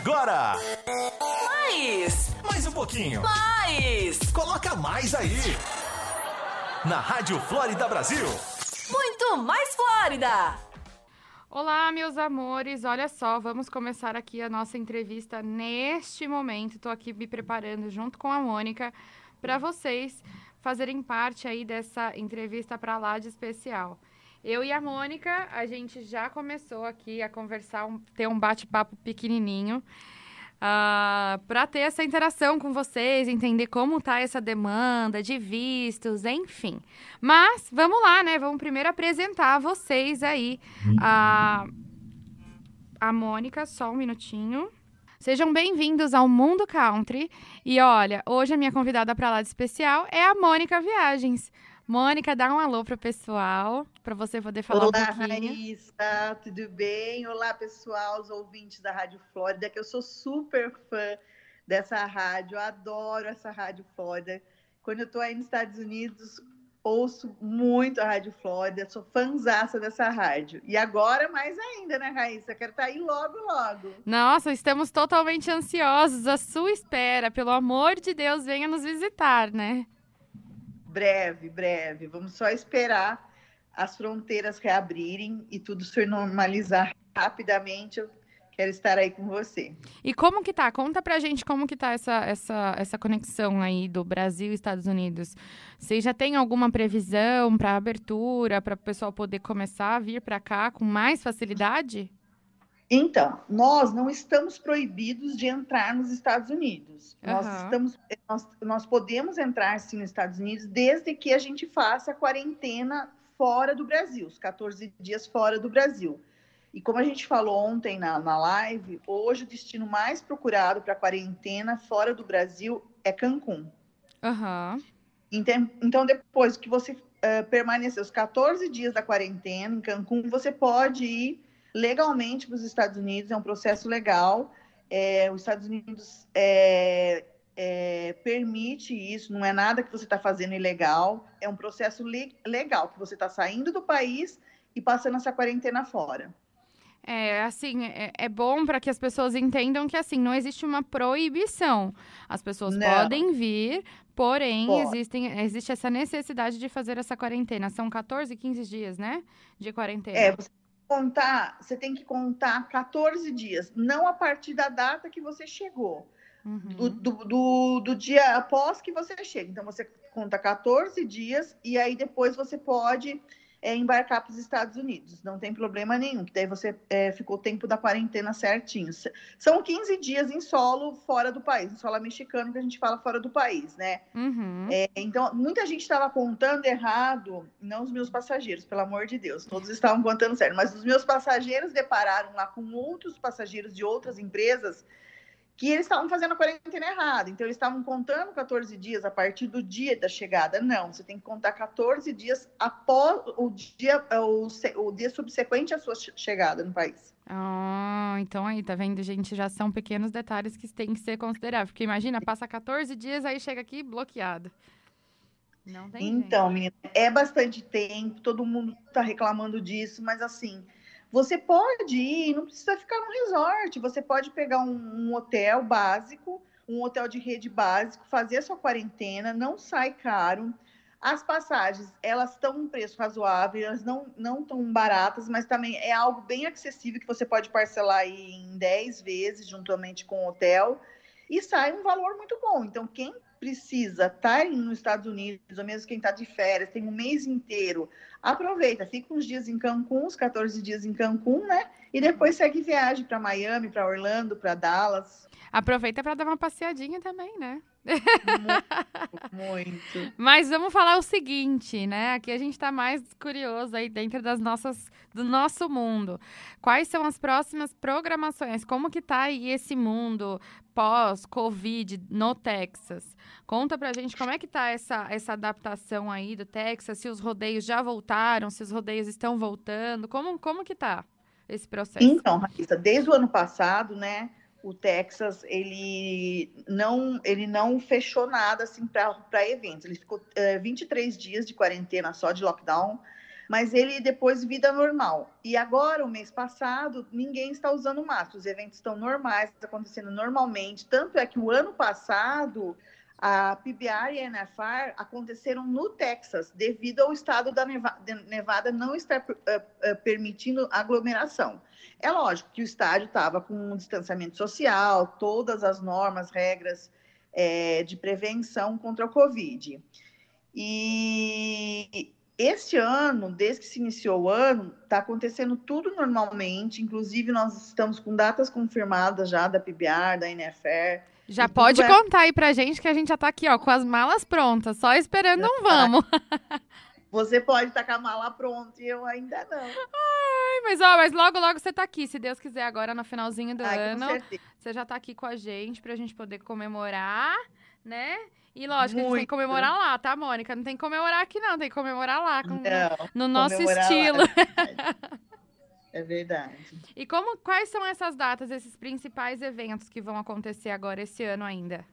agora? Mais! Mais um pouquinho. Mais! Coloca mais aí. Na Rádio Flórida Brasil. Muito mais Flórida! Olá, meus amores. Olha só, vamos começar aqui a nossa entrevista neste momento. Estou aqui me preparando junto com a Mônica para vocês fazerem parte aí dessa entrevista para lá de especial. Eu e a Mônica, a gente já começou aqui a conversar, um, ter um bate-papo pequenininho. Uh, ah, para ter essa interação com vocês, entender como tá essa demanda de vistos, enfim. Mas vamos lá, né? Vamos primeiro apresentar vocês aí a a Mônica, só um minutinho. Sejam bem-vindos ao Mundo Country. E olha, hoje a minha convidada para lá de especial é a Mônica Viagens. Mônica, dá um alô para o pessoal, para você poder falar Olá, um pouquinho. Olá, Raíssa, tudo bem? Olá, pessoal, os ouvintes da Rádio Flórida, que eu sou super fã dessa rádio, adoro essa Rádio Flórida. Quando eu estou aí nos Estados Unidos, ouço muito a Rádio Flórida, sou fãzaça dessa rádio. E agora mais ainda, né, Raíssa? Quero estar tá aí logo, logo. Nossa, estamos totalmente ansiosos à sua espera. Pelo amor de Deus, venha nos visitar, né? Breve, breve. Vamos só esperar as fronteiras reabrirem e tudo se normalizar rapidamente. Eu quero estar aí com você. E como que tá? Conta pra gente como que tá essa, essa, essa conexão aí do Brasil e Estados Unidos. Você já tem alguma previsão para abertura, para o pessoal poder começar a vir para cá com mais facilidade? Então, nós não estamos proibidos de entrar nos Estados Unidos. Uhum. Nós, estamos, nós, nós podemos entrar sim nos Estados Unidos desde que a gente faça a quarentena fora do Brasil, os 14 dias fora do Brasil. E como a gente falou ontem na, na live, hoje o destino mais procurado para quarentena fora do Brasil é Cancún. Uhum. Então, então, depois que você uh, permanecer os 14 dias da quarentena em Cancún, você pode ir legalmente para os Estados Unidos, é um processo legal. É, os Estados Unidos é, é, permite isso, não é nada que você está fazendo ilegal, é um processo le legal, que você está saindo do país e passando essa quarentena fora. É, assim, é, é bom para que as pessoas entendam que, assim, não existe uma proibição. As pessoas não. podem vir, porém, existem, existe essa necessidade de fazer essa quarentena. São 14, 15 dias, né? De quarentena. É, você contar, você tem que contar 14 dias, não a partir da data que você chegou. Uhum. Do, do, do, do, dia após que você chega. Então, você conta 14 dias e aí depois você pode é, embarcar para os Estados Unidos. Não tem problema nenhum, que daí você é, ficou o tempo da quarentena certinho. São 15 dias em solo fora do país, em solo mexicano, que a gente fala fora do país, né? Uhum. É, então, muita gente estava contando errado, não os meus passageiros, pelo amor de Deus, todos estavam contando certo, mas os meus passageiros depararam lá com outros passageiros de outras empresas que eles estavam fazendo a quarentena errada. Então, eles estavam contando 14 dias a partir do dia da chegada. Não, você tem que contar 14 dias após o dia, o, o dia subsequente à sua chegada no país. Ah, então aí, tá vendo, gente? Já são pequenos detalhes que têm que ser considerados. Porque imagina, passa 14 dias, aí chega aqui bloqueado. Não tem Então, menina, é bastante tempo, todo mundo tá reclamando disso, mas assim você pode ir, não precisa ficar no resort, você pode pegar um, um hotel básico, um hotel de rede básico, fazer a sua quarentena, não sai caro. As passagens, elas estão um preço razoável, elas não não tão baratas, mas também é algo bem acessível que você pode parcelar em 10 vezes juntamente com o hotel e sai um valor muito bom. Então, quem precisa estar tá nos Estados Unidos, ou mesmo quem está de férias, tem um mês inteiro, aproveita, fica uns dias em Cancún, uns 14 dias em Cancún, né? E depois segue viagem para Miami, para Orlando, para Dallas. Aproveita para dar uma passeadinha também, né? Muito, muito. Mas vamos falar o seguinte, né? Aqui a gente está mais curioso aí dentro das nossas, do nosso mundo. Quais são as próximas programações? Como que tá aí esse mundo pós-Covid no Texas? Conta pra gente como é que tá essa, essa adaptação aí do Texas, se os rodeios já voltaram, se os rodeios estão voltando, como, como que tá esse processo? Então, Raíssa, desde o ano passado, né? O Texas ele não ele não fechou nada assim para eventos. Ele ficou é, 23 dias de quarentena só de lockdown, mas ele depois vida normal. E agora, o mês passado, ninguém está usando máscara, os eventos estão normais, acontecendo normalmente. Tanto é que o ano passado a PBR e a NFR aconteceram no Texas, devido ao estado da Nevada não estar uh, uh, permitindo aglomeração. É lógico que o estádio estava com um distanciamento social, todas as normas, regras é, de prevenção contra o Covid. E este ano, desde que se iniciou o ano, está acontecendo tudo normalmente, inclusive nós estamos com datas confirmadas já da PBR, da NFR, já pode contar aí pra gente que a gente já tá aqui, ó, com as malas prontas, só esperando um vamos. Você pode estar com a mala pronta e eu ainda não. Ai, mas ó, mas logo, logo você tá aqui, se Deus quiser, agora no finalzinho do Ai, ano. Você já tá aqui com a gente pra gente poder comemorar, né? E lógico, Muito. a gente tem que comemorar lá, tá, Mônica? Não tem que comemorar aqui, não, tem que comemorar lá, com, não, no nosso estilo. Lá, É verdade. E como, quais são essas datas, esses principais eventos que vão acontecer agora esse ano ainda?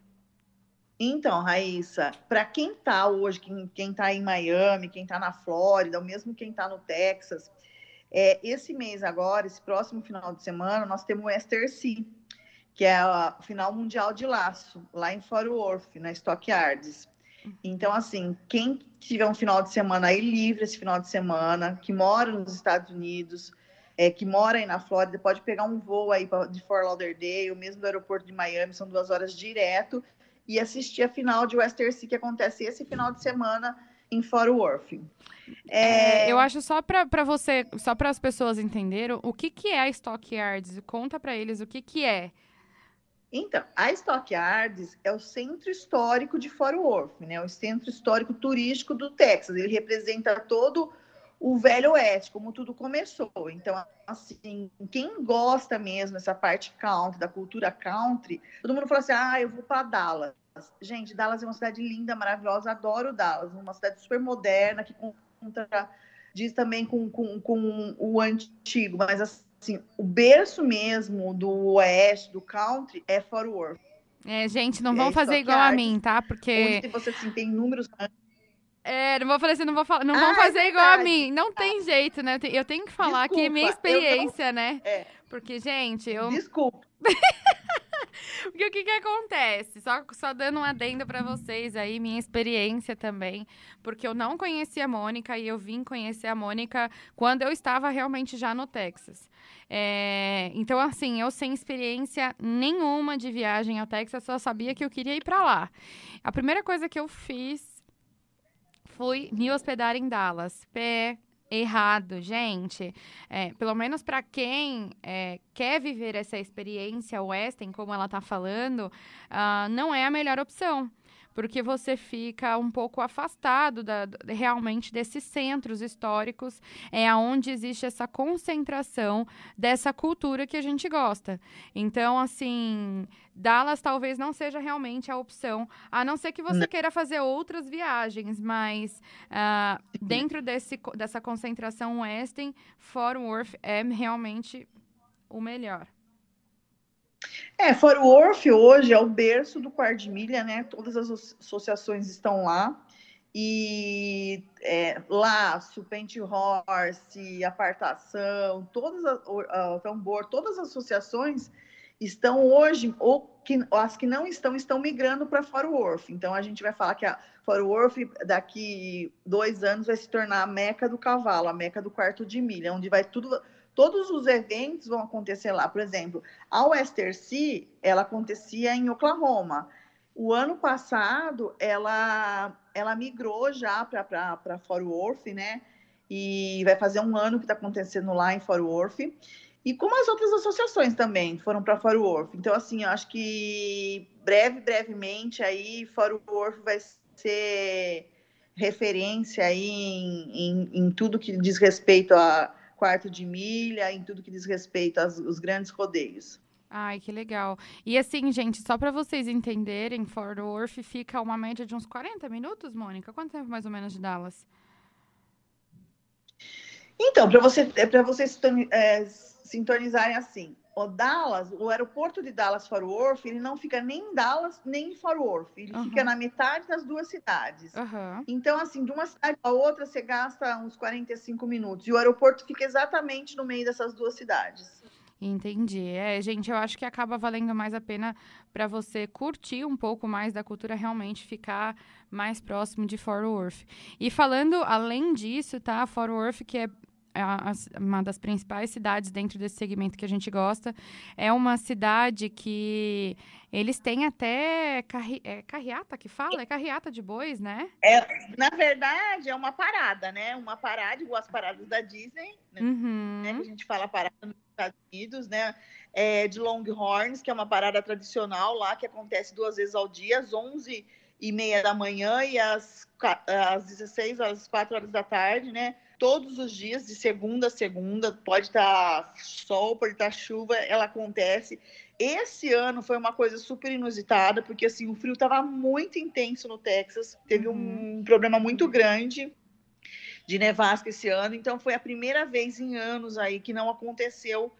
Então, Raíssa, para quem está hoje, quem, quem tá em Miami, quem está na Flórida, ou mesmo quem está no Texas, é, esse mês agora, esse próximo final de semana, nós temos o STRC, que é a final mundial de laço, lá em Fort Worth, na Stockyards. Então, assim, quem tiver um final de semana aí livre esse final de semana, que mora nos Estados Unidos, é, que mora aí na Flórida, pode pegar um voo aí de Fort Lauderdale, mesmo do aeroporto de Miami, são duas horas direto, e assistir a final de Western Sea que acontece esse final de semana em Fort Worth. É... É, eu acho só para você, só para as pessoas entenderem, o que, que é a Stockyards? Conta para eles o que, que é. Então, a Stockyards é o centro histórico de Fort Worth, né? O centro histórico turístico do Texas. Ele representa todo o Velho Oeste, como tudo começou. Então, assim, quem gosta mesmo dessa parte country, da cultura country, todo mundo fala assim: ah, eu vou para Dallas. Gente, Dallas é uma cidade linda, maravilhosa, adoro Dallas, uma cidade super moderna, que conta, diz também com, com, com o antigo, mas assim, o berço mesmo do oeste, do country, é Fort Worth. É, gente, não vão é, fazer igual a mim, tá? Porque. Onde você assim, tem números é, não vou falar assim, não vou falar, não ah, vão fazer é igual a mim. Não tá. tem jeito, né? Eu tenho que falar Desculpa, aqui minha experiência, não... né? É. Porque, gente, eu. Desculpa. Porque o que que acontece? Só, só dando um adendo para vocês aí, minha experiência também. Porque eu não conhecia a Mônica e eu vim conhecer a Mônica quando eu estava realmente já no Texas. É, então, assim, eu sem experiência nenhuma de viagem ao Texas, só sabia que eu queria ir para lá. A primeira coisa que eu fiz fui me hospedar em Dallas. Pé errado, gente. É, pelo menos para quem é, quer viver essa experiência Western, como ela está falando, uh, não é a melhor opção porque você fica um pouco afastado da, realmente desses centros históricos, é aonde existe essa concentração dessa cultura que a gente gosta. Então, assim, Dallas talvez não seja realmente a opção, a não ser que você não. queira fazer outras viagens, mas uh, dentro desse, dessa concentração Western, Fort Worth é realmente o melhor. É, Fort Worth hoje é o berço do quarto de milha, né? Todas as associações estão lá. E é, Laço, Pente Horse, Apartação, todas as, uh, Tambor, todas as associações estão hoje, ou que, as que não estão, estão migrando para Fort Worth. Então a gente vai falar que a Fort Worth daqui dois anos vai se tornar a meca do cavalo, a meca do quarto de milha, onde vai tudo todos os eventos vão acontecer lá. Por exemplo, a Western Sea, ela acontecia em Oklahoma. O ano passado, ela, ela migrou já para Fort Worth, né? E vai fazer um ano que está acontecendo lá em Fort Worth. E como as outras associações também foram para Fort Worth. Então, assim, eu acho que breve, brevemente, aí Fort Worth vai ser referência aí em, em, em tudo que diz respeito a quarto de milha, em tudo que diz respeito aos, grandes rodeios. Ai, que legal. E assim, gente, só para vocês entenderem, Fort Worth fica uma média de uns 40 minutos, Mônica? Quanto tempo mais ou menos de Dallas? Então, para você, é vocês é, sintonizarem assim, o Dallas, o aeroporto de Dallas Fort Worth, ele não fica nem em Dallas nem em Fort Worth, ele Uhum. fica na metade das duas cidades. Aham. Então, assim, de uma cidade para outra, você gasta uns 45 minutos. E o aeroporto fica exatamente no meio dessas duas cidades. Entendi. É, gente, eu acho que acaba valendo mais a pena para você curtir um pouco mais da cultura, realmente ficar mais próximo de Fort Worth. E falando além disso, tá? Fort Worth, que é a- a- uma das principais cidades dentro desse segmento que a gente gosta, é uma cidade que eles têm até carri é carreata que fala? É carreata de bois, né? Na verdade, é uma parada, né? Uma parada, igual as paradas da Disney, né? Uhum. né, que a gente fala parada nos Estados Unidos, né? É, de Longhorns, que é uma parada tradicional lá, que acontece duas vezes ao dia, às 11 e meia da manhã e às, às 16 horas, às 4 horas da tarde, né? Todos os dias, de segunda a segunda, pode estar sol, pode estar chuva, ela acontece. Esse ano foi uma coisa super inusitada, porque assim, o frio estava muito intenso no Texas, teve um problema muito grande de nevasca esse ano, então foi a primeira vez em anos aí que não aconteceu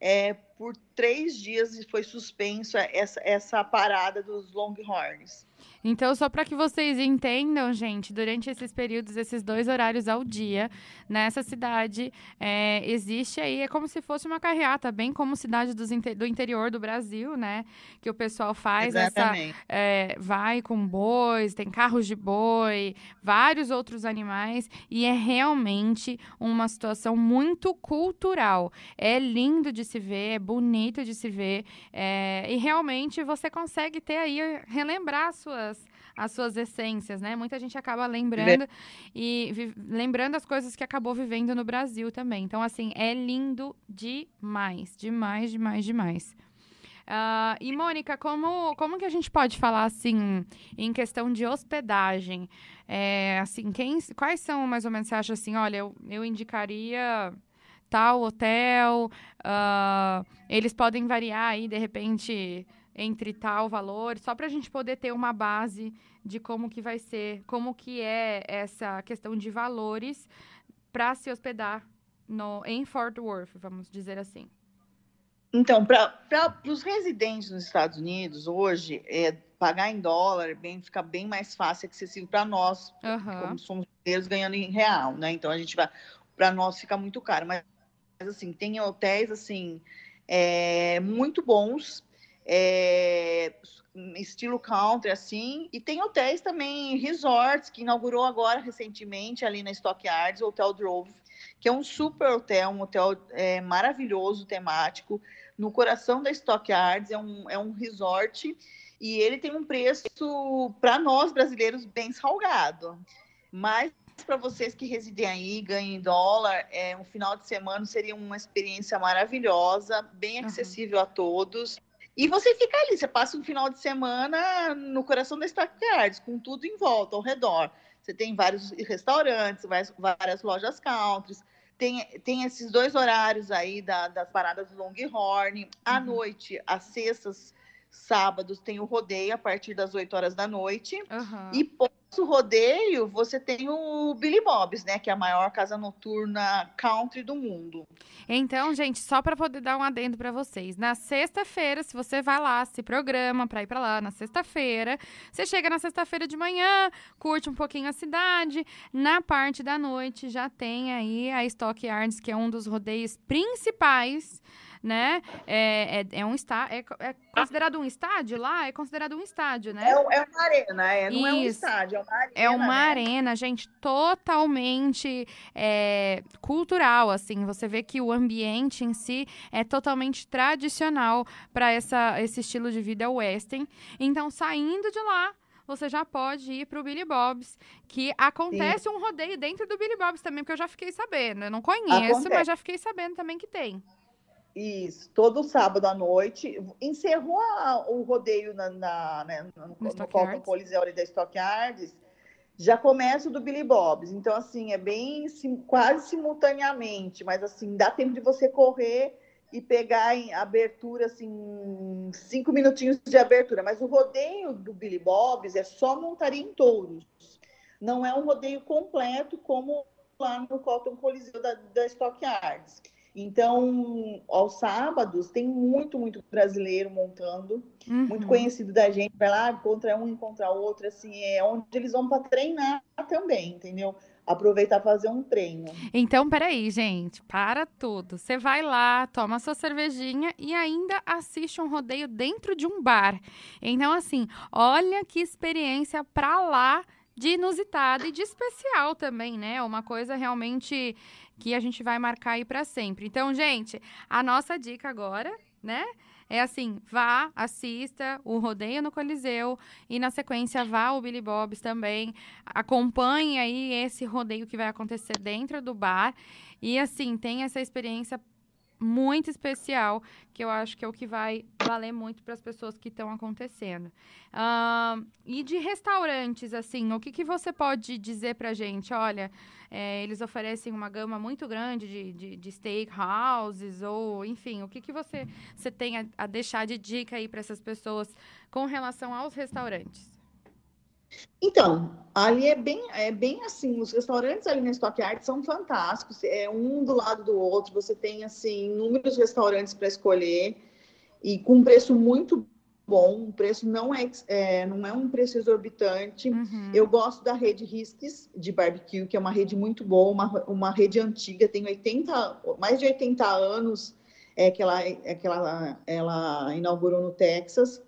é, por três dias e foi suspenso essa, essa parada dos Longhorns. Então, só para que vocês entendam, gente, durante esses períodos, esses dois horários ao dia, nessa cidade, é, existe aí, é como se fosse uma carreata, bem como cidade dos do interior do Brasil, né? Que o pessoal faz essa, Exatamente. é, vai com bois, tem carros de boi, vários outros animais, e é realmente uma situação muito cultural. É lindo de se ver, é bonito de se ver, é, e realmente você consegue ter aí, relembrar as suas, as suas essências, né? Muita gente acaba lembrando e vi- lembrando as coisas que acabou vivendo no Brasil também. Então, assim, é lindo demais, demais, demais, demais. Ah, e, Mônica, como, como que a gente pode falar, assim, em questão de hospedagem? É, assim, quem, quais são, mais ou menos, você acha assim, olha, eu, eu indicaria tal hotel, ah, eles podem variar aí, de repente, entre tal valor, só para a gente poder ter uma base de como que vai ser, como que é essa questão de valores para se hospedar no, em Fort Worth, vamos dizer assim. Então, para os residentes nos Estados Unidos, hoje, é, pagar em dólar bem, fica bem mais fácil e acessível para nós, Aham. como somos brasileiros ganhando em real, né? Então a gente vai, para nós fica muito caro, mas mas, assim tem hotéis assim é, muito bons, é, estilo country assim, e tem hotéis também resorts que inaugurou agora recentemente ali na Stock Yards, o Hotel Drove, que é um super hotel, um hotel é, maravilhoso, temático, no coração da Stock Yards, é um, é um resort e ele tem um preço para nós brasileiros bem salgado. Mas para vocês que residem aí, ganham em dólar, é, um final de semana seria uma experiência maravilhosa, bem Uhum. acessível a todos. E você fica ali, você passa um final de semana no coração da Stock Yards, com tudo em volta, ao redor. Você tem vários restaurantes, várias, várias lojas countries, tem, tem esses dois horários aí da, das paradas do Longhorn. À Uhum. noite, às sextas, sábados, tem o rodeio a partir das 8 horas da noite. Aham. E pós rodeio, você tem o Billy Bob's, né? Que é a maior casa noturna country do mundo. Então, gente, só para poder dar um adendo para vocês. Na sexta-feira, se você vai lá, se programa para ir para lá na sexta-feira, você chega na sexta-feira de manhã, curte um pouquinho a cidade. Na parte da noite já tem aí a Stock Yards, que é um dos rodeios principais, né? É, é, é um está, é, é considerado um estádio lá? É considerado um estádio, né? É, é uma arena, é, não é um Isso. estádio, é uma arena. É uma né? arena, gente, totalmente é, cultural, assim. Você vê que o ambiente em si é totalmente tradicional para esse estilo de vida western. Então, saindo de lá, você já pode ir para o Billy Bob's, que acontece um rodeio dentro do Billy Bob's também, porque eu já fiquei sabendo. Eu não conheço, Acontece. mas já fiquei sabendo também que tem. Isso, todo sábado à noite. Encerrou a- o rodeio na, na, né, no, no, no Yards. Coliseu da Stock Yards. Já começa o do Billy Bob's. Então, assim, é bem sim- quase simultaneamente, mas assim, dá tempo de você correr e pegar em abertura, assim, cinco minutinhos de abertura. Mas o rodeio do Billy Bob's é só montaria em touros. Não é um rodeio completo como lá no Colton Coliseu da, da Stock Yards. Então, aos sábados, tem muito, muito brasileiro montando, Uhum. muito conhecido da gente, vai lá, encontra um, encontra outro, assim, é onde eles vão para treinar também, entendeu? Aproveitar fazer um treino. Então, peraí, gente, para tudo. Você vai lá, toma sua cervejinha e ainda assiste um rodeio dentro de um bar. Então, assim, olha que experiência pra lá de inusitada e de especial também, né? Uma coisa realmente que a gente vai marcar aí pra sempre. Então, gente, a nossa dica agora, né? É assim, vá, assista o Rodeio no Coliseu e na sequência vá ao Billy Bob's também. Acompanhe aí esse rodeio que vai acontecer dentro do bar e assim, tem essa experiência muito especial que eu acho que é o que vai valer muito para as pessoas que estão acontecendo. Ahn, e de restaurantes, assim, o que, que você pode dizer pra gente? Olha, é, eles oferecem uma gama muito grande de, de, de steakhouses, ou enfim, o que, que você, você tem a, a deixar de dica aí para essas pessoas com relação aos restaurantes? Então, ali é bem, é bem assim, os restaurantes ali na Stock Art são fantásticos, é um do lado do outro, você tem assim inúmeros restaurantes para escolher e com um preço muito bom, o preço não é, é, não é um preço exorbitante. Uhum. Eu gosto da rede Risques de barbecue, que é uma rede muito boa, uma, uma rede antiga, tem 80, mais de 80 anos é, que, ela, é, que ela, ela inaugurou no Texas.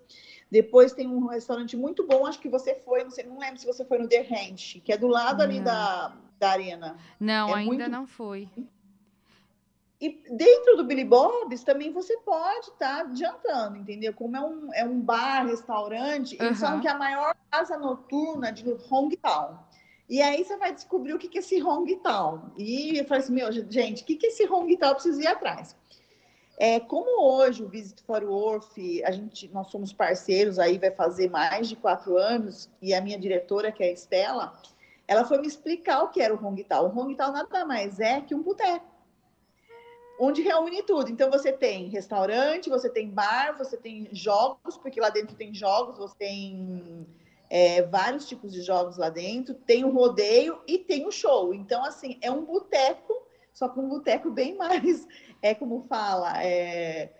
Depois tem um restaurante muito bom, acho que você foi, não sei, não lembro se você foi no The Ranch, que é do lado ali Não. da, da arena. Não, é ainda muito- não fui. E dentro do Billy Bob's também você pode estar jantando, entendeu? Como é um, é um bar, restaurante, eles Aham. falam que é a maior casa noturna de Hong Town. E aí você vai descobrir o que que é esse Hong Town. E eu falei assim, meu, gente, o que que é esse Hong Town? Eu preciso ir atrás. É, como hoje o Visit for Worth, a gente, nós somos parceiros, aí vai fazer mais de quatro anos, e a minha diretora, que é a Estela, ela foi me explicar o que era o Hong Town. O Hong Town nada mais é que um boteco onde reúne tudo. Então você tem restaurante, você tem bar, você tem jogos, porque lá dentro tem jogos, você tem é, vários tipos de jogos lá dentro, tem o rodeio e tem o show. Então, assim, é um boteco, só que um boteco bem mais, é como fala, é,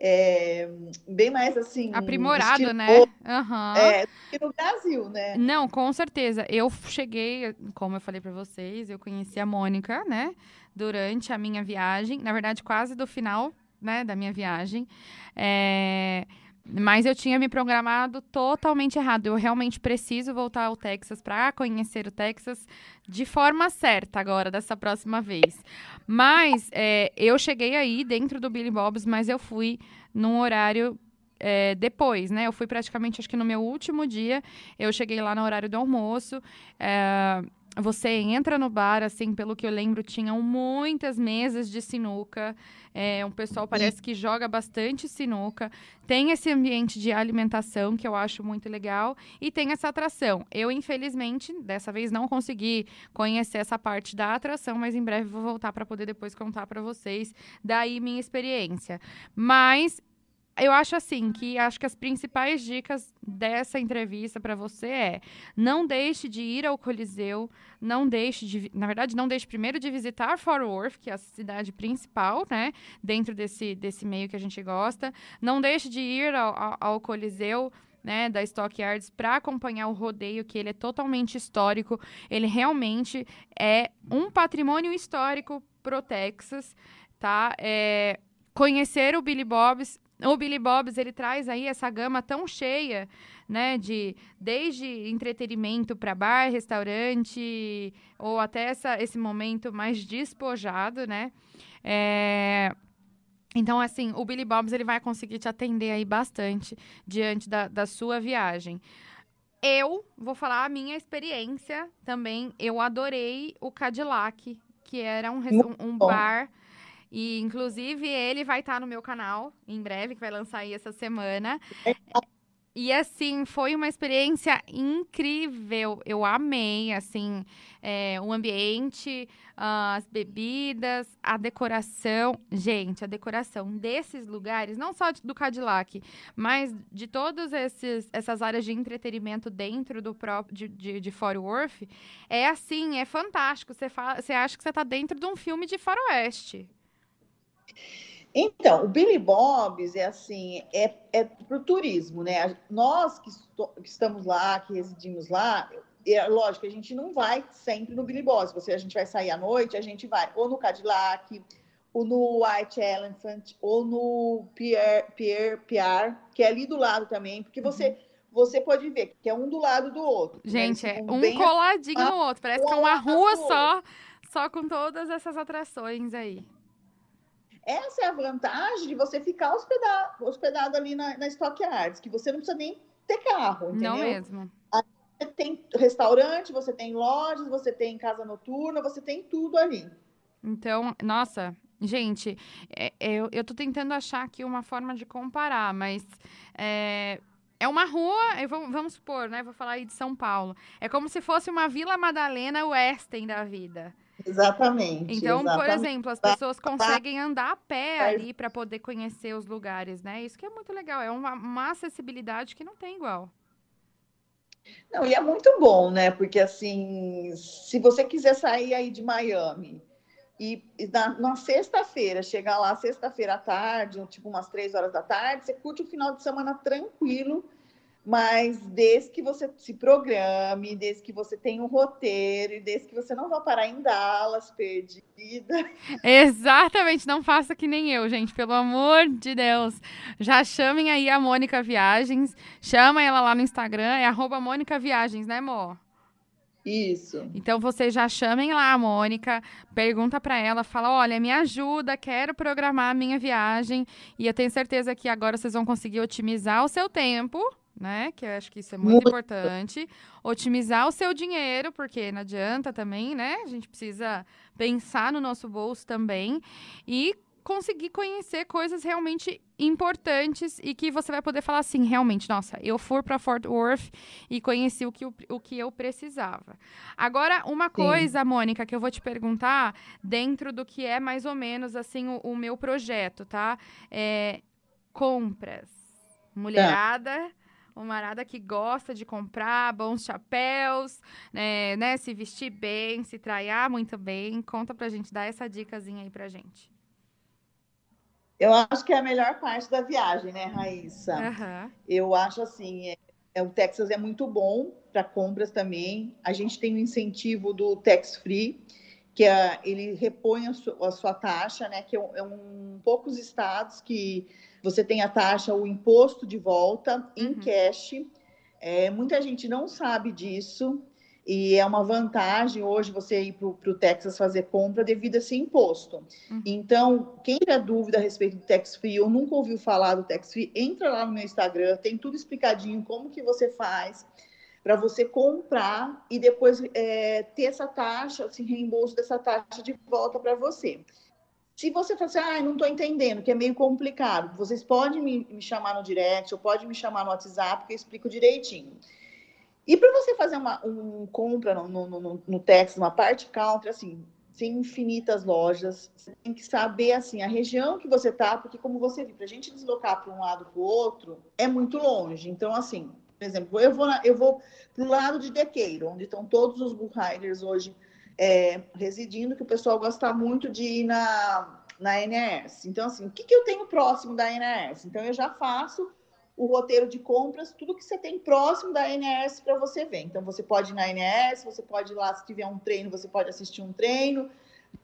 é, bem mais assim. Aprimorado, estilo- né? Aham. É, do que no Brasil, né? Não, com certeza. Eu cheguei, como eu falei pra vocês, eu conheci a Mônica, né? Durante a minha viagem, na verdade, quase do final, né, da minha viagem. É, Mas eu tinha me programado totalmente errado. Eu realmente preciso voltar ao Texas para conhecer o Texas de forma certa agora, dessa próxima vez. Mas é, eu cheguei aí dentro do Billy Bob's, mas eu fui num horário é, depois, né? Eu fui praticamente, acho que no meu último dia, eu cheguei lá no horário do almoço. é, você entra no bar, assim, pelo que eu lembro, tinham muitas mesas de sinuca. É, um pessoal parece que joga bastante sinuca. Tem esse ambiente de alimentação que eu acho muito legal. E tem essa atração. Eu, infelizmente, dessa vez não consegui conhecer essa parte da atração, mas em breve vou voltar para poder depois contar para vocês daí minha experiência. Mas eu acho assim que acho que as principais dicas dessa entrevista para você é não deixe de ir ao Coliseu, não deixe de, na verdade, não deixe primeiro de visitar Fort Worth, que é a cidade principal, né, dentro desse desse meio que a gente gosta. Não deixe de ir ao, ao, Coliseu né, da Stock Yards para acompanhar o rodeio, que ele é totalmente histórico. Ele realmente é um patrimônio histórico pro Texas, tá? É, conhecer o Billy Bob's o Billy Bob's, ele traz aí essa gama tão cheia, né, de desde entretenimento para bar, restaurante, ou até essa, esse momento mais despojado, né? É, Então, assim, o Billy Bob's, ele vai conseguir te atender aí bastante diante da, da sua viagem. Eu vou falar a minha experiência também. Eu adorei o Cadillac, que era um, um, um bar e, inclusive, ele vai estar no meu canal em breve, que vai lançar aí essa semana. E, assim, foi uma experiência incrível. Eu amei, assim, é, o ambiente, ah, as bebidas, a decoração. Gente, a decoração desses lugares, não só do Cadillac, mas de todas essas áreas de entretenimento dentro do próprio de, de, de Fort Worth, é assim, é fantástico. Você acha que você está dentro de um filme de faroeste. Então, o Billy Bob's é assim, é, é para o turismo, né? Nós que, que, estamos lá, que residimos lá, é lógico, a gente não vai sempre no Billy Bob's. Você, a gente vai sair à noite, a gente vai ou no Cadillac, ou no White Elephant, ou no Pierre, Pierre, Pierre que é ali do lado também, porque você... Uhum você pode ver que é um do lado do outro. Né? Gente, é um coladinho no outro. Parece que é uma rua só, só com todas essas atrações aí. Essa é a vantagem de você ficar hospedado, hospedado ali na, na Stock Arts, que você não precisa nem ter carro, entendeu? Não mesmo. Você tem restaurante, você tem lojas, você tem casa noturna, você tem tudo ali. Então, nossa, gente, é, é, eu, eu tô tentando achar aqui uma forma de comparar, mas é, é uma rua, vou, vamos supor, né? Vou falar aí de São Paulo. É como se fosse uma Vila Madalena Western da vida. Exatamente. Então, exatamente. por exemplo, as pessoas conseguem andar a pé ali para poder conhecer os lugares, né? Isso que é muito legal. É uma, uma acessibilidade que não tem igual. Não, e é muito bom, né? Porque assim, se você quiser sair aí de Miami e, e na, na sexta-feira, chegar lá sexta-feira à tarde, tipo umas três horas da tarde, você curte o final de semana tranquilo, mas desde que você se programe, desde que você tenha um roteiro, e desde que você não vá parar em Dallas, perdida. Exatamente, não faça que nem eu, gente, pelo amor de Deus. Já chamem aí a Mônica Viagens, chama ela lá no Instagram, é arroba Mônica Viagens, né, amor? Isso. Então vocês já chamem lá a Mônica, pergunta para ela, fala: "Olha, me ajuda, quero programar a minha viagem". E eu tenho certeza que agora vocês vão conseguir otimizar o seu tempo, né? Que eu acho que isso é muito, muito, importante. Otimizar o seu dinheiro, porque não adianta também, né? A gente precisa pensar no nosso bolso também e conseguir conhecer coisas realmente importantes e que você vai poder falar assim, realmente, nossa, eu fui para Fort Worth e conheci o que, o, o que eu precisava. Agora, uma Sim. coisa, Mônica, que eu vou te perguntar dentro do que é mais ou menos assim o, o meu projeto, tá? É, compras. Mulherada. Tá uma arada que gosta de comprar bons chapéus, né, né, se vestir bem, se traiar muito bem. Conta pra gente, dá essa dicasinha aí pra gente. Eu acho que é a melhor parte da viagem, né, Raíssa? Uhum. Eu acho assim, é, é, o Texas é muito bom para compras também. A gente tem o um incentivo do Tax Free, que é, ele repõe a, su, a sua taxa, né? Que é um, é um, poucos estados que você tem a taxa, o imposto de volta em uhum. cash. É, muita gente não sabe disso. E é uma vantagem hoje você ir para o Texas fazer compra devido a esse imposto. Uhum. Então, quem tiver dúvida a respeito do Tax Free ou nunca ouviu falar do Tax Free, entra lá no meu Instagram, tem tudo explicadinho como que você faz para você comprar e depois é, ter essa taxa, esse reembolso dessa taxa de volta para você. Se você falar assim, ah, não estou entendendo, que é meio complicado, vocês podem me, me chamar no direct ou pode me chamar no WhatsApp que eu explico direitinho. E para você fazer uma um compra no, no, no, no Texas, uma parte country, assim, tem infinitas lojas, você tem que saber, assim, a região que você tá, porque como você viu, para a gente deslocar para um lado para o outro, é muito longe. Então, assim, exemplo, eu vou, eu vou para o lado de Dequeiro, onde estão todos os bull riders hoje é, residindo, que o pessoal gosta muito de ir na, na NAS. Então, assim, o que, que eu tenho próximo da NAS? Então, eu já faço o roteiro de compras, tudo que você tem próximo da NS para você ver. Então, você pode ir na NS, você pode ir lá, se tiver um treino, você pode assistir um treino.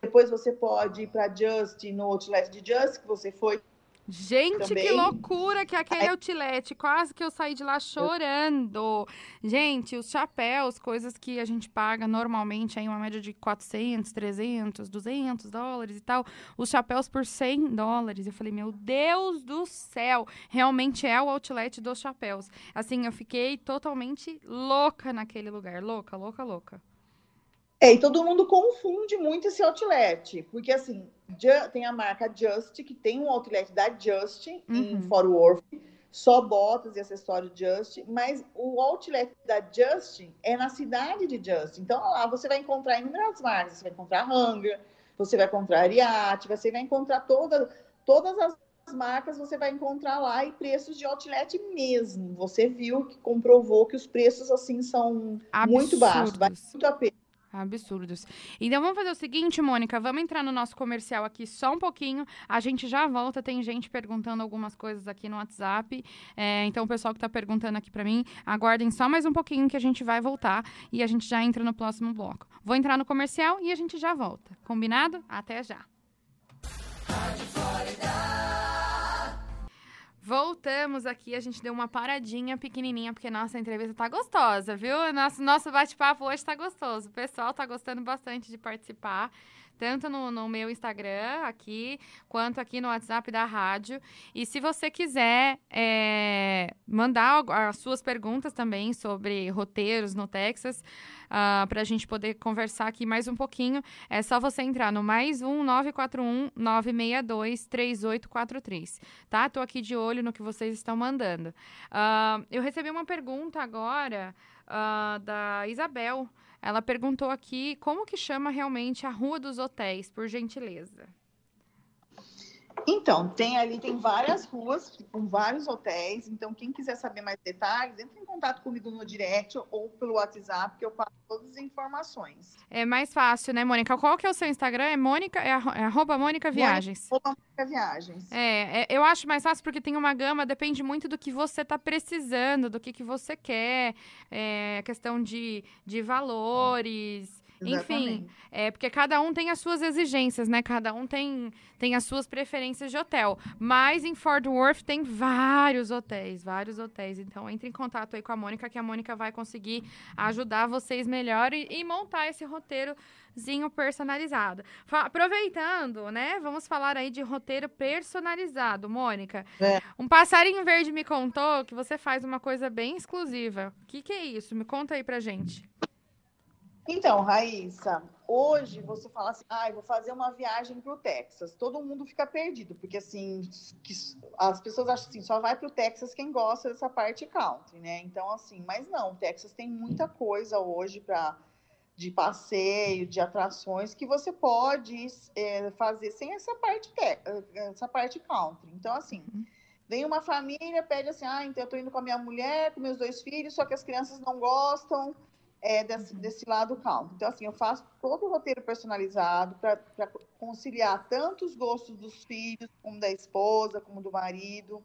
Depois você pode ir para Just, no Outlet de Just, que você foi Gente, Também. que loucura que aquele outlet. Quase que eu saí de lá chorando. Gente, os chapéus, coisas que a gente paga normalmente aí uma média de 400, 300, 200 dólares e tal. Os chapéus por 100 dólares. Eu falei, meu Deus do céu. Realmente é o outlet dos chapéus. Assim, eu fiquei totalmente louca naquele lugar. Louca, louca, louca. É, e todo mundo confunde muito esse outlet, porque assim, tem a marca Just, que tem um outlet da Just uhum. em Fort Worth, só botas e acessórios Just, mas o outlet da Just é na cidade de Just. Então lá você vai encontrar inúmeras marcas, você vai encontrar Hunger, você vai encontrar Ariat, você vai encontrar toda, todas as marcas você vai encontrar lá e preços de outlet mesmo. Você viu que comprovou que os preços assim são Absurdos. muito baixos, vale muito a pena. Absurdos. Então vamos fazer o seguinte, Mônica, vamos entrar no nosso comercial aqui só um pouquinho. A gente já volta. Tem gente perguntando algumas coisas aqui no WhatsApp. É, então o pessoal que está perguntando aqui para mim, aguardem só mais um pouquinho que a gente vai voltar e a gente já entra no próximo bloco. Vou entrar no comercial e a gente já volta. Combinado? Até já. Voltamos aqui, a gente deu uma paradinha pequenininha, porque nossa entrevista tá gostosa, viu? Nosso, nosso bate-papo hoje tá gostoso. O pessoal tá gostando bastante de participar tanto no, no, meu Instagram aqui, quanto aqui no WhatsApp da rádio. E se você quiser é, mandar as suas perguntas também sobre roteiros no Texas, uh, ah, para a gente poder conversar aqui mais um pouquinho, é só você entrar no mais um 941 962 3843, tá? Tô aqui de olho no que vocês estão mandando. Uh, eu recebi uma pergunta agora uh, da Isabel. Ela perguntou aqui como que chama realmente a Rua dos Hotéis, por gentileza. Então, tem ali, tem várias ruas com vários hotéis. Então, quem quiser saber mais detalhes, entre em contato comigo no direct ou pelo WhatsApp, que eu passo todas as informações. É mais fácil, né, Mônica? Qual que é o seu Instagram? É Mônica, é, é arroba Mônica Viagens. Mônica, Mônica Viagens. É, é, eu acho mais fácil porque tem uma gama, depende muito do que você está precisando, do que, que você quer, é, questão de, de valores. Enfim, é porque cada um tem as suas exigências, né? Cada um tem, tem as suas preferências de hotel. Mas em Fort Worth tem vários hotéis, vários hotéis. Então entre em contato aí com a Mônica, que a Mônica vai conseguir ajudar vocês melhor e, e montar esse roteirozinho personalizado. aproveitando, né? Vamos falar aí de roteiro personalizado, Mônica. É. Um passarinho verde me contou que você faz uma coisa bem exclusiva. O que, que é isso? Me conta aí pra gente. Então, Raíssa, hoje você fala assim, ah, vou fazer uma viagem para o Texas. Todo mundo fica perdido, porque assim, as pessoas acham assim, só vai para o Texas quem gosta dessa parte country, né? Então, assim, mas não, o Texas tem muita coisa hoje para de passeio, de atrações que você pode é, fazer sem essa parte essa parte country. Então, assim, uhum. vem uma família, pede assim, ah, então eu tô indo com a minha mulher, com meus dois filhos, só que as crianças não gostam é, desse, desse lado calmo. Então, assim, eu faço todo o roteiro personalizado para conciliar tanto os gostos dos filhos, como da esposa, como do marido.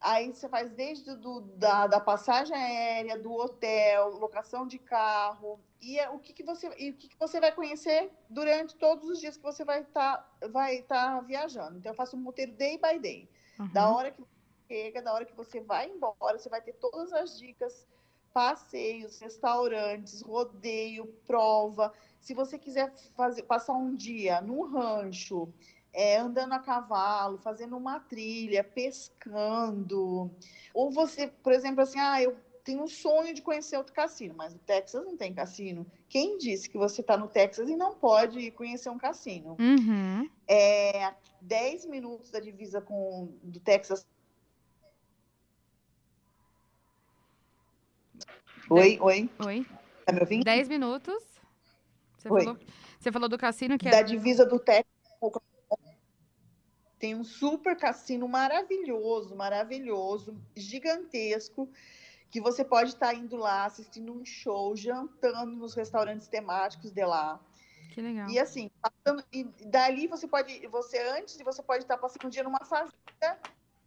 Aí você faz desde do, da, da passagem aérea, do hotel, locação de carro, e é, o, que, que, você, e o que, que você vai conhecer durante todos os dias que você vai estar tá, vai tá viajando. Então, eu faço um roteiro day by day. Uhum. Da hora que você chega, da hora que você vai embora, você vai ter todas as dicas passeios, restaurantes, rodeio, prova. Se você quiser fazer, passar um dia no rancho, é, andando a cavalo, fazendo uma trilha, pescando, ou você, por exemplo, assim, ah, eu tenho um sonho de conhecer outro cassino, mas no Texas não tem cassino. Quem disse que você está no Texas e não pode conhecer um cassino? Uhum. É 10 minutos da divisa com do Texas Oi, oi. Oi. Tá me ouvindo? Dez minutos. Você, oi. Falou, você falou do cassino que da divisa do Texas. Tem um super cassino maravilhoso, maravilhoso, gigantesco, que você pode estar indo lá, assistindo um show, jantando nos restaurantes temáticos de lá. Que legal. E assim, passando, e dali você pode, você antes, você pode estar passando um dia numa fazenda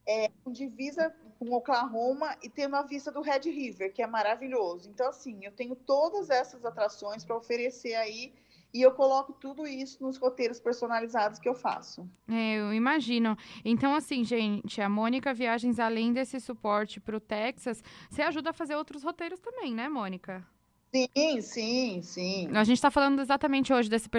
é, com divisa com Oklahoma e tendo a vista do Red River, que é maravilhoso. Então, assim, eu tenho todas essas atrações para oferecer aí e eu coloco tudo isso nos roteiros personalizados que eu faço. É, eu imagino. Então, assim, gente, a Mônica Viagens, além desse suporte para o Texas, você ajuda a fazer outros roteiros também, né, Mônica? Sim, sim, sim. A gente está falando exatamente hoje desse,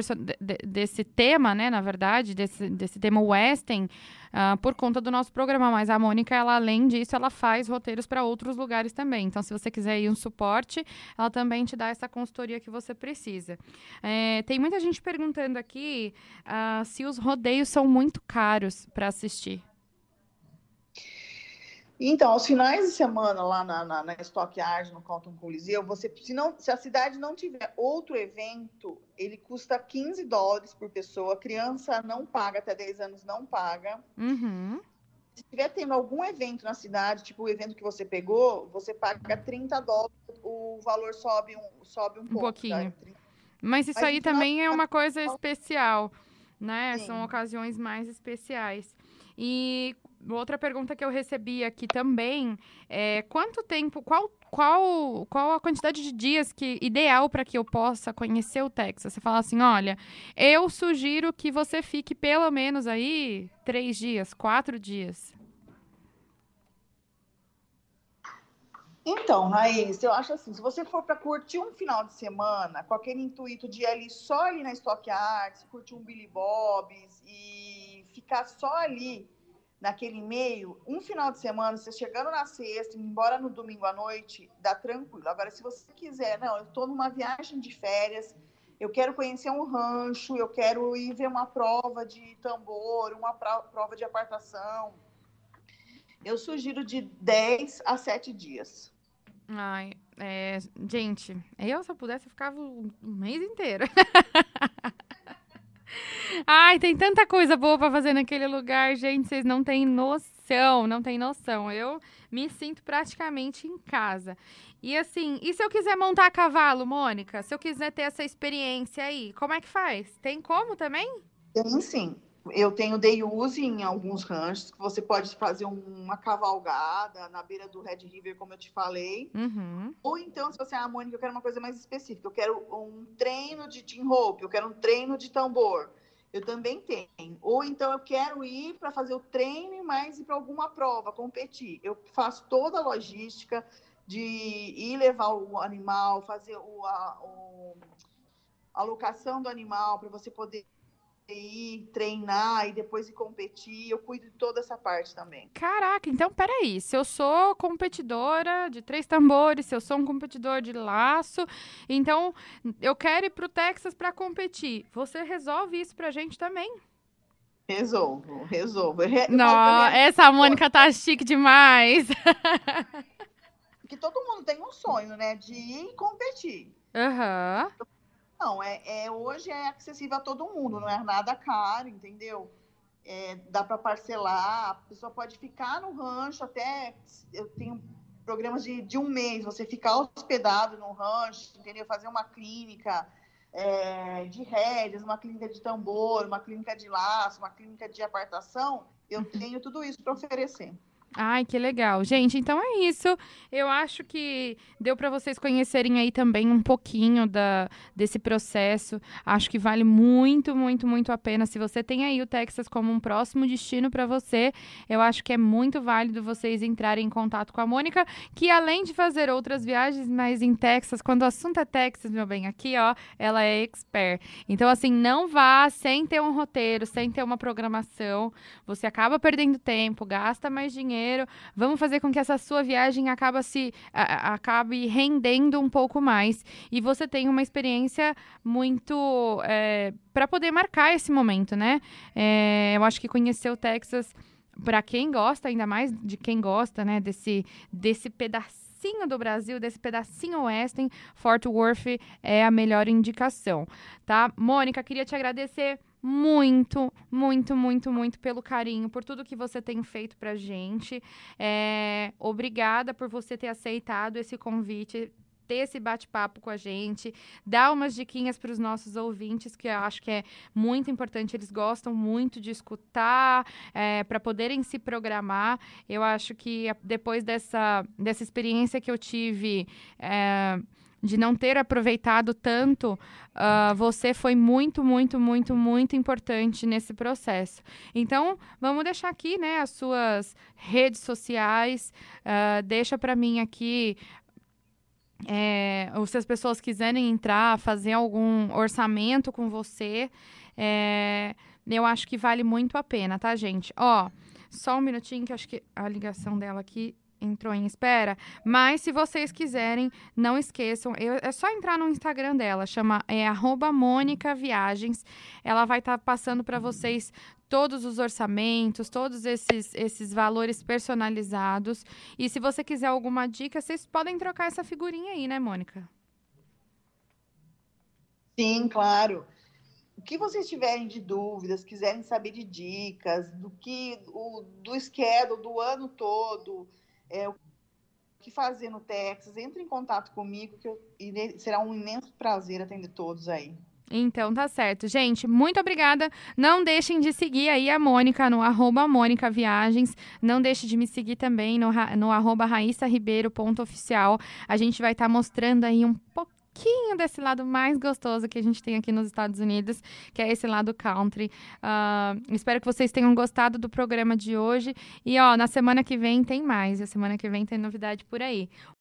desse tema, né, na verdade, desse, desse tema Western, uh, por conta do nosso programa. Mas a Mônica, ela, além disso, ela faz roteiros para outros lugares também. Então, se você quiser ir um suporte, ela também te dá essa consultoria que você precisa. É, tem muita gente perguntando aqui uh, se os rodeios são muito caros para assistir. Então, aos finais de semana, lá na, na, na Stockyard, no Canton Coliseu, você, se, não, se a cidade não tiver outro evento, ele custa 15 dólares por pessoa. Criança não paga, até 10 anos não paga. Uhum. Se tiver tendo algum evento na cidade, tipo o evento que você pegou, você paga 30 dólares, o valor sobe um, sobe um, um pouco. Tá? Pouquinho. Mas isso Mas aí também é uma coisa especial, né? Sim. São ocasiões mais especiais. E outra pergunta que eu recebi aqui também é quanto tempo, qual, qual, qual a quantidade de dias que ideal para que eu possa conhecer o Texas? Você fala assim, olha, eu sugiro que você fique pelo menos aí três dias, quatro dias. Então, Raíssa, eu acho assim, se você for para curtir um final de semana, com aquele intuito de ir ali só ali na Stock Arts, curtir um Billy Bob's e ficar só ali naquele meio, um final de semana, você chegando na sexta, indo embora no domingo à noite, dá tranquilo. Agora, se você quiser, não, eu estou numa viagem de férias, eu quero conhecer um rancho, eu quero ir ver uma prova de tambor, uma prova de apartação, eu sugiro de 10 a 7 dias. Ai, é, gente, eu se eu pudesse eu ficava o mês inteiro. Ai, tem tanta coisa boa pra fazer naquele lugar, gente, vocês não têm noção, não têm noção. Eu me sinto praticamente em casa. E assim, e se eu quiser montar a cavalo, Mônica? Se eu quiser ter essa experiência aí, como é que faz? Tem como também? Tem sim. Eu tenho day use em alguns ranchos, que você pode fazer um- uma cavalgada na beira do Red River, como eu te falei. Uhum. Ou então, se você é a Mônica, eu quero uma coisa mais específica. Eu quero um treino de team rope, eu quero um treino de tambor. Eu também tenho. Ou então eu quero ir para fazer o treino mais ir para alguma prova, competir. Eu faço toda a logística de ir levar o animal, fazer o, a, o- a locação do animal para você poder ir treinar e depois ir competir. Eu cuido de toda essa parte também. Caraca, então peraí. Se eu sou competidora de três tambores, se eu sou um competidor de laço, então eu quero ir pro Texas pra competir. Você resolve isso pra gente também? Resolvo, resolvo. Re- pra essa Mônica tá chique demais. que todo mundo tem um sonho, né? De ir competir. Aham. Não, é, é- hoje é acessível a todo mundo, não é nada caro, entendeu? É, dá para parcelar, a pessoa pode ficar no rancho até. Eu tenho programas de, de um mês, você ficar hospedado no rancho, entendeu? Fazer uma clínica é, de rédeas, uma clínica de tambor, uma clínica de laço, uma clínica de apartação. Eu tenho tudo isso para oferecer. Ai, que legal. Gente, então é isso. Eu acho que deu para vocês conhecerem aí também um pouquinho da, desse processo. Acho que vale muito, muito, muito a pena. Se você tem aí o Texas como um próximo destino para você, eu acho que é muito válido vocês entrarem em contato com a Mônica, que além de fazer outras viagens, mas em Texas, quando o assunto é Texas, meu bem, aqui, ó, ela é expert. Então, assim, não vá sem ter um roteiro, sem ter uma programação. Você acaba perdendo tempo, gasta mais dinheiro. Vamos fazer com que essa sua viagem acaba se, a- acabe rendendo um pouco mais. E você tenha uma experiência muito. para poder marcar esse momento, né? É, eu acho que conhecer o Texas, para quem gosta, ainda mais de quem gosta, né? Desse, desse pedacinho do Brasil, desse pedacinho oeste, Fort Worth é a melhor indicação, tá? Mônica, queria te agradecer muito, muito, muito, muito pelo carinho, por tudo que você tem feito pra gente. É, obrigada por você ter aceitado esse convite, ter esse bate-papo com a gente, dar umas diquinhas para os nossos ouvintes, que eu acho que é muito importante, eles gostam muito de escutar, para poderem se programar. Eu acho que depois dessa, dessa experiência que eu tive. é, de não ter aproveitado tanto, ah, você foi muito, muito, muito, muito importante nesse processo. Então, vamos deixar aqui, né, as suas redes sociais, ah, deixa para mim aqui é, ou se as pessoas quiserem entrar, fazer algum orçamento com você, é, eu acho que vale muito a pena, tá, gente? Ó, só um minutinho que acho que a ligação dela aqui entrou em espera. Mas se vocês quiserem, não esqueçam, eu- é só entrar no Instagram dela, chama é Mônica Viagens. Ela vai estar passando para vocês todos os orçamentos, todos esses, esses valores personalizados. E se você quiser alguma dica, vocês podem trocar essa figurinha aí, né, Mônica? Sim, claro. O que vocês tiverem de dúvidas, quiserem saber de dicas, do que o do schedule do ano todo, é, o que fazer no Texas, entre em contato comigo, que eu, será um imenso prazer atender todos aí. Então tá certo. Gente, muito obrigada. Não deixem de seguir aí a Mônica no arroba Mônica Viagens. Não deixe de me seguir também no, no arroba raíssaribeiro.oficial. A gente vai estar tá mostrando aí um pouquinho desse lado mais gostoso que a gente tem aqui nos Estados Unidos, que é esse lado country. Uh, espero que vocês tenham gostado do programa de hoje. E, ó, na semana que vem tem mais. A semana que vem tem novidade por aí.